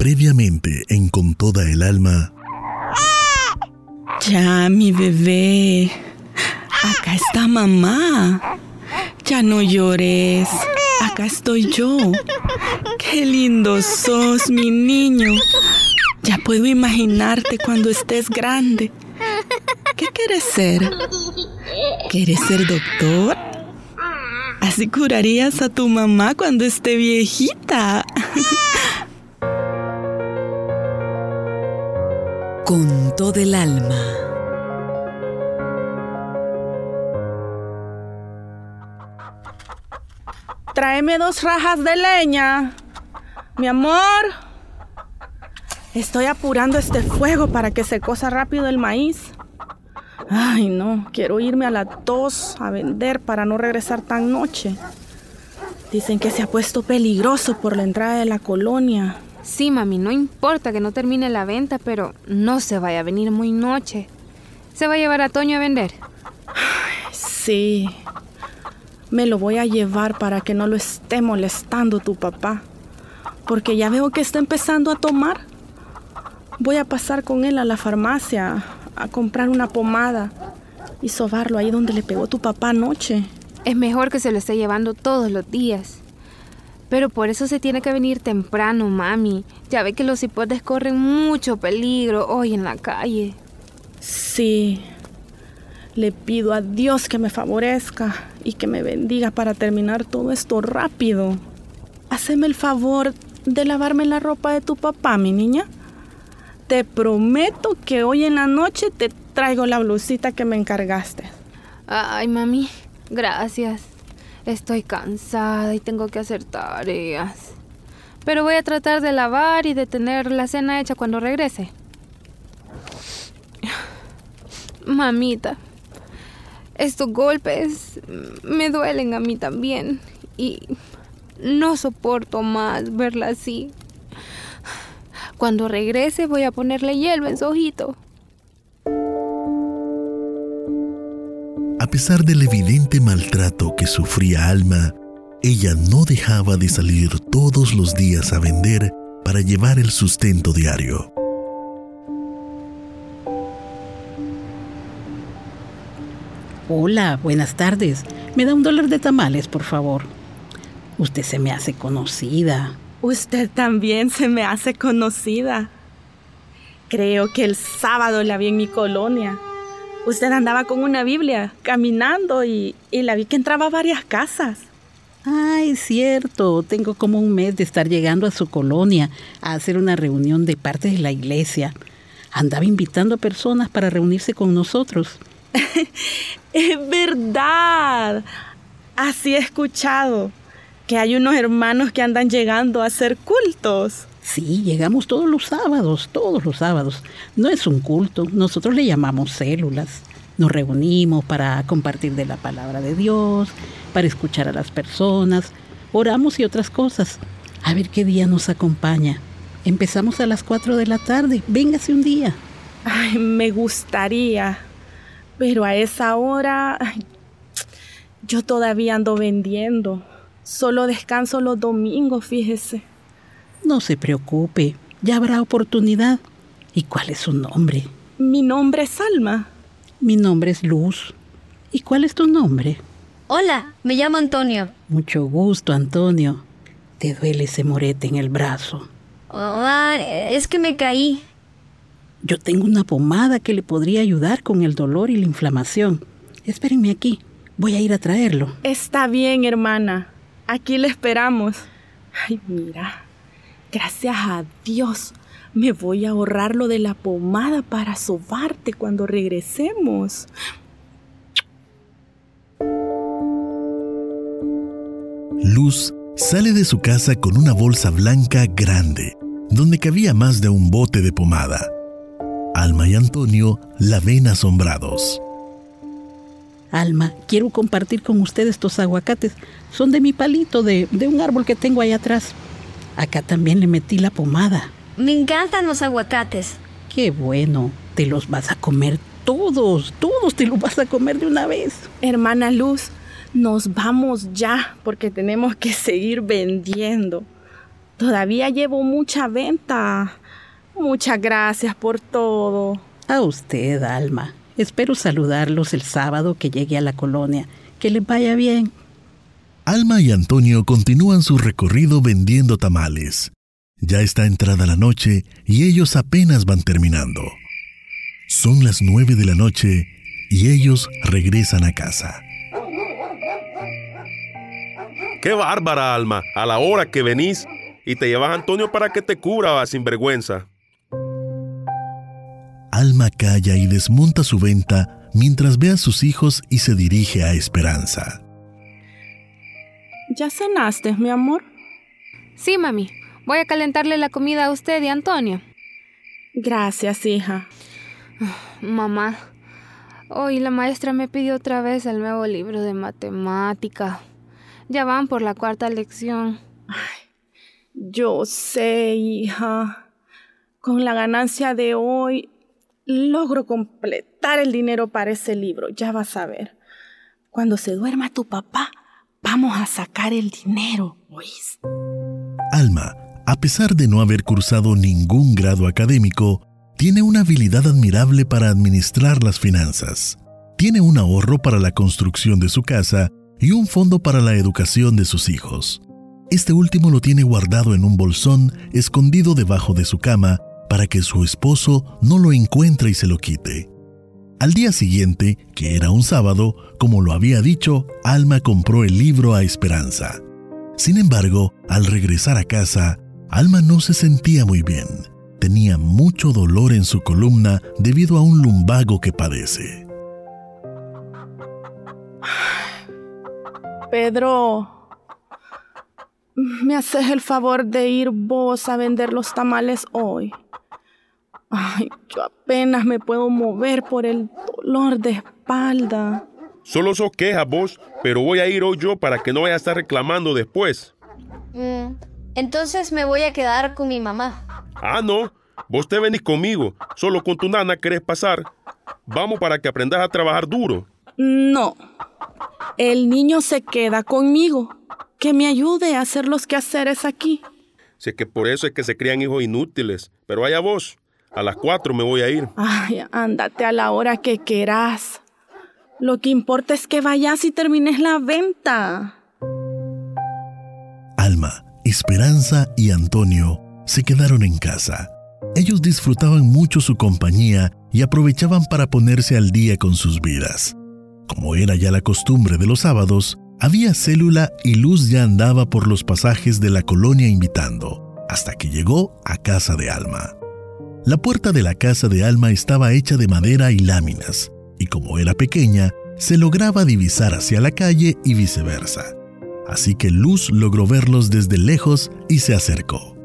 Previamente en Con toda el alma. Ya, mi bebé. Acá está mamá. Ya no llores. Acá estoy yo. Qué lindo sos, mi niño. Ya puedo imaginarte cuando estés grande. ¿Qué quieres ser? ¿Quieres ser doctor? Así curarías a tu mamá cuando esté viejita. Con todo el alma. Tráeme dos rajas de leña. Mi amor. Estoy apurando este fuego para que se cosa rápido el maíz. Ay, no, quiero irme a la tos a vender para no regresar tan noche. Dicen que se ha puesto peligroso por la entrada de la colonia. Sí, mami, no importa que no termine la venta, pero no se vaya a venir muy noche. ¿Se va a llevar a Toño a vender? sí, me lo voy a llevar para que no lo esté molestando tu papá. Porque ya veo que está empezando a tomar. Voy a pasar con él a la farmacia a comprar una pomada y sobarlo ahí donde le pegó tu papá anoche. Es mejor que se lo esté llevando todos los días. Pero por eso se tiene que venir temprano, mami. Ya ve que los hipotes corren mucho peligro hoy en la calle. Sí. Le pido a Dios que me favorezca y que me bendiga para terminar todo esto rápido. Haceme el favor de lavarme la ropa de tu papá, mi niña. Te prometo que hoy en la noche te traigo la blusita que me encargaste. Ay, mami, gracias. Estoy cansada y tengo que hacer tareas. Pero voy a tratar de lavar y de tener la cena hecha cuando regrese. Mamita, estos golpes me duelen a mí también y no soporto más verla así. Cuando regrese voy a ponerle hielo en su ojito. A pesar del evidente maltrato que sufría Alma, ella no dejaba de salir todos los días a vender para llevar el sustento diario. Hola, buenas tardes. Me da un dólar de tamales, por favor. Usted se me hace conocida. Usted también se me hace conocida. Creo que el sábado la vi en mi colonia. Usted andaba con una Biblia caminando y, la vi que entraba a varias casas. Ay, cierto. Tengo como un mes de estar llegando a su colonia a hacer una reunión de parte de la iglesia. Andaba invitando a personas para reunirse con nosotros. es verdad. Así he escuchado que hay unos hermanos que andan llegando a hacer cultos. Sí, llegamos todos los sábados, todos los sábados. No es un culto, nosotros le llamamos células. Nos reunimos para compartir de la palabra de Dios, para escuchar a las personas, oramos y otras cosas. A ver qué día nos acompaña. Empezamos a las 4 de la tarde. Véngase un día. Ay, me gustaría. Pero a esa hora yo todavía ando vendiendo. Solo descanso los domingos, fíjese. No se preocupe, ya habrá oportunidad. ¿Y cuál es su nombre? Mi nombre es Alma. Mi nombre es Luz. ¿Y cuál es tu nombre? Hola, me llamo Antonio. Mucho gusto, Antonio. ¿Te duele ese morete en el brazo? Oh, es que me caí. Yo tengo una pomada que le podría ayudar con el dolor y la inflamación. Espérenme aquí. Voy a ir a traerlo. Está bien, hermana. Aquí le esperamos. Ay, mira, gracias a Dios me voy a ahorrar lo de la pomada para sobarte cuando regresemos. Luz sale de su casa con una bolsa blanca grande, donde cabía más de un bote de pomada. Alma y Antonio la ven asombrados. Alma, quiero compartir con usted estos aguacates. Son de mi palito, de, de un árbol que tengo ahí atrás. Acá también le metí la pomada. Me encantan los aguacates. Qué bueno. Te los vas a comer todos, todos te los vas a comer de una vez. Hermana Luz, nos vamos ya porque tenemos que seguir vendiendo. Todavía llevo mucha venta. Muchas gracias por todo. A usted, Alma. Espero saludarlos el sábado que llegue a la colonia. Que les vaya bien. Alma y Antonio continúan su recorrido vendiendo tamales. Ya está entrada la noche y ellos apenas van terminando. Son las nueve de la noche y ellos regresan a casa. ¡Qué bárbara, Alma! A la hora que venís y te llevas a Antonio para que te cubra, sinvergüenza. Alma calla y desmonta su venta mientras ve a sus hijos y se dirige a Esperanza. ¿Ya cenaste, mi amor? Sí, mami. Voy a calentarle la comida a usted y a Antonio. Gracias, hija. Mamá, hoy la maestra me pidió otra vez el nuevo libro de matemática. Ya van por la cuarta lección. Yo sé, hija. Con la ganancia de hoy logro completar el dinero para ese libro. Ya vas a ver. Cuando se duerma tu papá, vamos a sacar el dinero, ¿oís? Alma, a pesar de no haber cursado ningún grado académico, tiene una habilidad admirable para administrar las finanzas. Tiene un ahorro para la construcción de su casa y un fondo para la educación de sus hijos. Este último lo tiene guardado en un bolsón escondido debajo de su cama para que su esposo no lo encuentre y se lo quite. Al día siguiente, que era un sábado, como lo había dicho, Alma compró el libro a Esperanza. Sin embargo, al regresar a casa, Alma no se sentía muy bien. Tenía mucho dolor en su columna debido a un lumbago que padece. Pedro, ¿me haces el favor de ir vos a vender los tamales hoy? Ay, yo apenas me puedo mover por el dolor de espalda. Solo sos quejas vos, pero voy a ir hoy yo para que no vaya a estar reclamando después. Mm, entonces me voy a quedar con mi mamá. Ah, no. Vos te venís conmigo. Solo con tu nana querés pasar. Vamos para que aprendas a trabajar duro. No. El niño se queda conmigo. Que me ayude a hacer los quehaceres aquí. Sé que por eso es que se crían hijos inútiles. Pero allá vos. A las cuatro me voy a ir. Ay, ándate a la hora que quieras. Lo que importa es que vayas y termines la venta. Alma, Esperanza y Antonio se quedaron en casa. Ellos disfrutaban mucho su compañía y aprovechaban para ponerse al día con sus vidas. Como era ya la costumbre de los sábados, había célula y Luz ya andaba por los pasajes de la colonia invitando, hasta que llegó a casa de Alma. La puerta de la casa de Alma estaba hecha de madera y láminas, y como era pequeña, se lograba divisar hacia la calle y viceversa. Así que Luz logró verlos desde lejos y se acercó.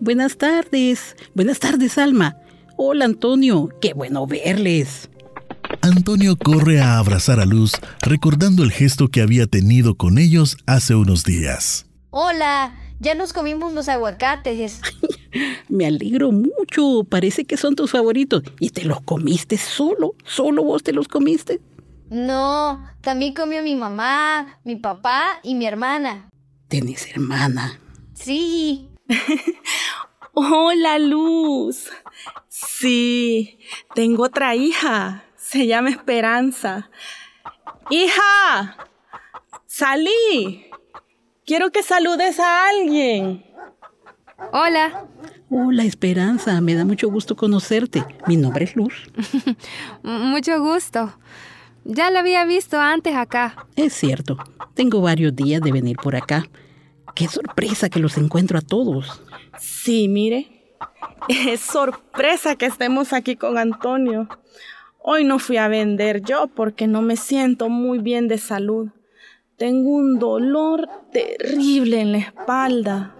Buenas tardes. Buenas tardes, Alma. Hola, Antonio. Qué bueno verles. Antonio corre a abrazar a Luz, recordando el gesto que había tenido con ellos hace unos días. Hola, ya nos comimos los aguacates. Me alegro mucho. Parece que son tus favoritos. ¿Y te los comiste solo? ¿Solo vos te los comiste? No, también comió mi mamá, mi papá y mi hermana. ¿Tenés hermana? Sí. Hola, Luz. Sí, tengo otra hija. Se llama Esperanza. Hija, salí. Quiero que saludes a alguien. Hola. Hola, Esperanza. Me da mucho gusto conocerte. Mi nombre es Luz. Mucho gusto. Ya lo había visto antes acá. Es cierto. Tengo varios días de venir por acá. Qué sorpresa que los encuentro a todos. Sí, mire. Es sorpresa que estemos aquí con Antonio. Hoy no fui a vender yo porque no me siento muy bien de salud. Tengo un dolor terrible en la espalda.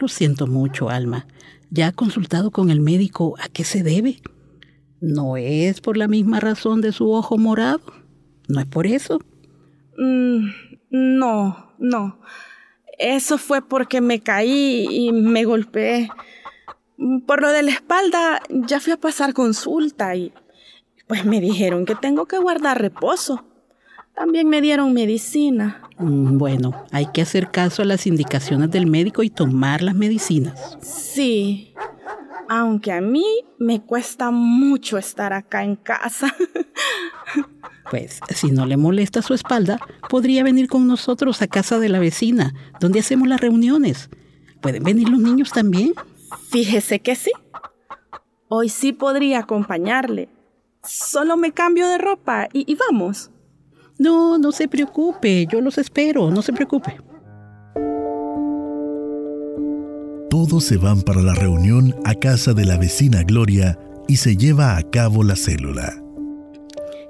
Lo siento mucho, Alma. ¿Ya ha consultado con el médico a qué se debe? ¿No es por la misma razón de su ojo morado? ¿No es por eso? Mm, no, no. Eso fue porque me caí y me golpeé. Por lo de la espalda ya fui a pasar consulta y pues me dijeron que tengo que guardar reposo. También me dieron medicina. Mm, Bueno, hay que hacer caso a las indicaciones del médico y tomar las medicinas. Sí, aunque a mí me cuesta mucho estar acá en casa. Pues, si no le molesta su espalda, podría venir con nosotros a casa de la vecina, donde hacemos las reuniones. ¿Pueden venir los niños también? Fíjese que sí. Hoy sí podría acompañarle. Solo me cambio de ropa y, y vamos. No, no se preocupe, yo los espero, no se preocupe. Todos se van para la reunión a casa de la vecina Gloria y se lleva a cabo la célula.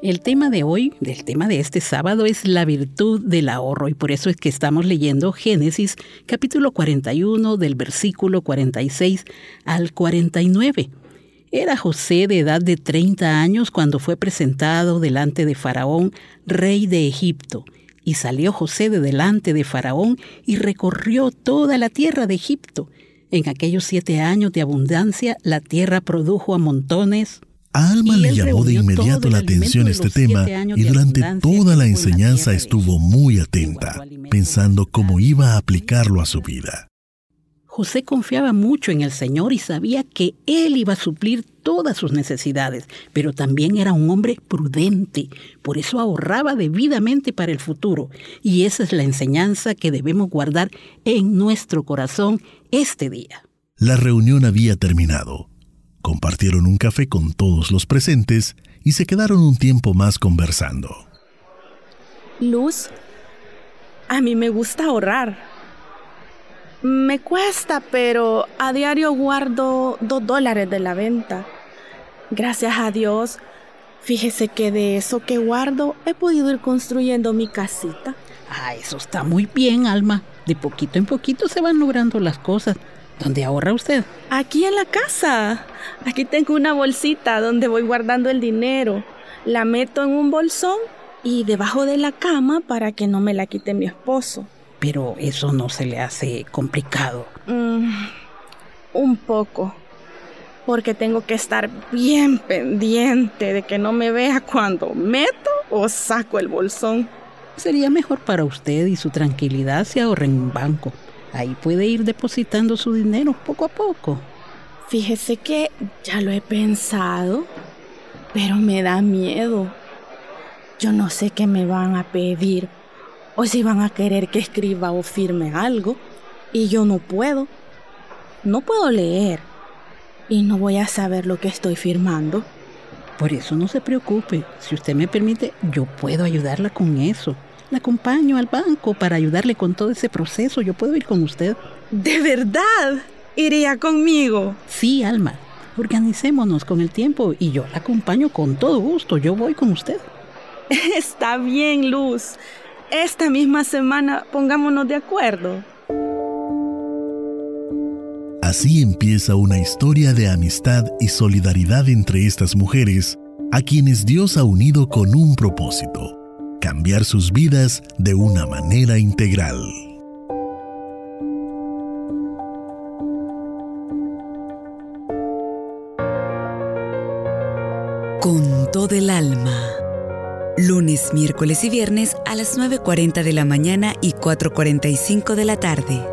El tema de hoy, del tema de este sábado, es la virtud del ahorro y por eso es que estamos leyendo Génesis capítulo 41 del versículo 46 al 49. Era José de edad de 30 años cuando fue presentado delante de Faraón, rey de Egipto. Y salió José de delante de Faraón y recorrió toda la tierra de Egipto. En aquellos siete años de abundancia, la tierra produjo a montones, A Alma le llamó de inmediato la atención este tema y durante toda la enseñanza estuvo muy atenta, pensando cómo iba a aplicarlo a su vida. José confiaba mucho en el Señor y sabía que Él iba a suplir todas sus necesidades, pero también era un hombre prudente, por eso ahorraba debidamente para el futuro. Y esa es la enseñanza que debemos guardar en nuestro corazón este día. La reunión había terminado. Compartieron un café con todos los presentes y se quedaron un tiempo más conversando. Luz, a mí me gusta ahorrar. Me cuesta, pero a diario guardo dos dólares de la venta. Gracias a Dios, fíjese que de eso que guardo he podido ir construyendo mi casita. Ah, eso está muy bien, Alma. De poquito en poquito se van logrando las cosas. ¿Dónde ahorra usted? Aquí en la casa. Aquí tengo una bolsita donde voy guardando el dinero. La meto en un bolsón y debajo de la cama para que no me la quite mi esposo. Pero eso no se le hace complicado. Mm, un poco. Porque tengo que estar bien pendiente de que no me vea cuando meto o saco el bolsón. Sería mejor para usted y su tranquilidad si ahorra en un banco. Ahí puede ir depositando su dinero poco a poco. Fíjese que ya lo he pensado, pero me da miedo. Yo no sé qué me van a pedir o si van a querer que escriba o firme algo y yo no puedo. No puedo leer y no voy a saber lo que estoy firmando. Por eso no se preocupe. Si usted me permite, yo puedo ayudarla con eso. La acompaño al banco para ayudarle con todo ese proceso. Yo puedo ir con usted. ¿De verdad? ¿Iría conmigo? Sí, Alma. Organicémonos con el tiempo y yo la acompaño con todo gusto. Yo voy con usted. Está bien, Luz. Esta misma semana pongámonos de acuerdo. Así empieza una historia de amistad y solidaridad entre estas mujeres, a quienes Dios ha unido con un propósito, cambiar sus vidas de una manera integral. Con todo el alma. Lunes, miércoles y viernes a las 9.40 de la mañana y 4.45 de la tarde.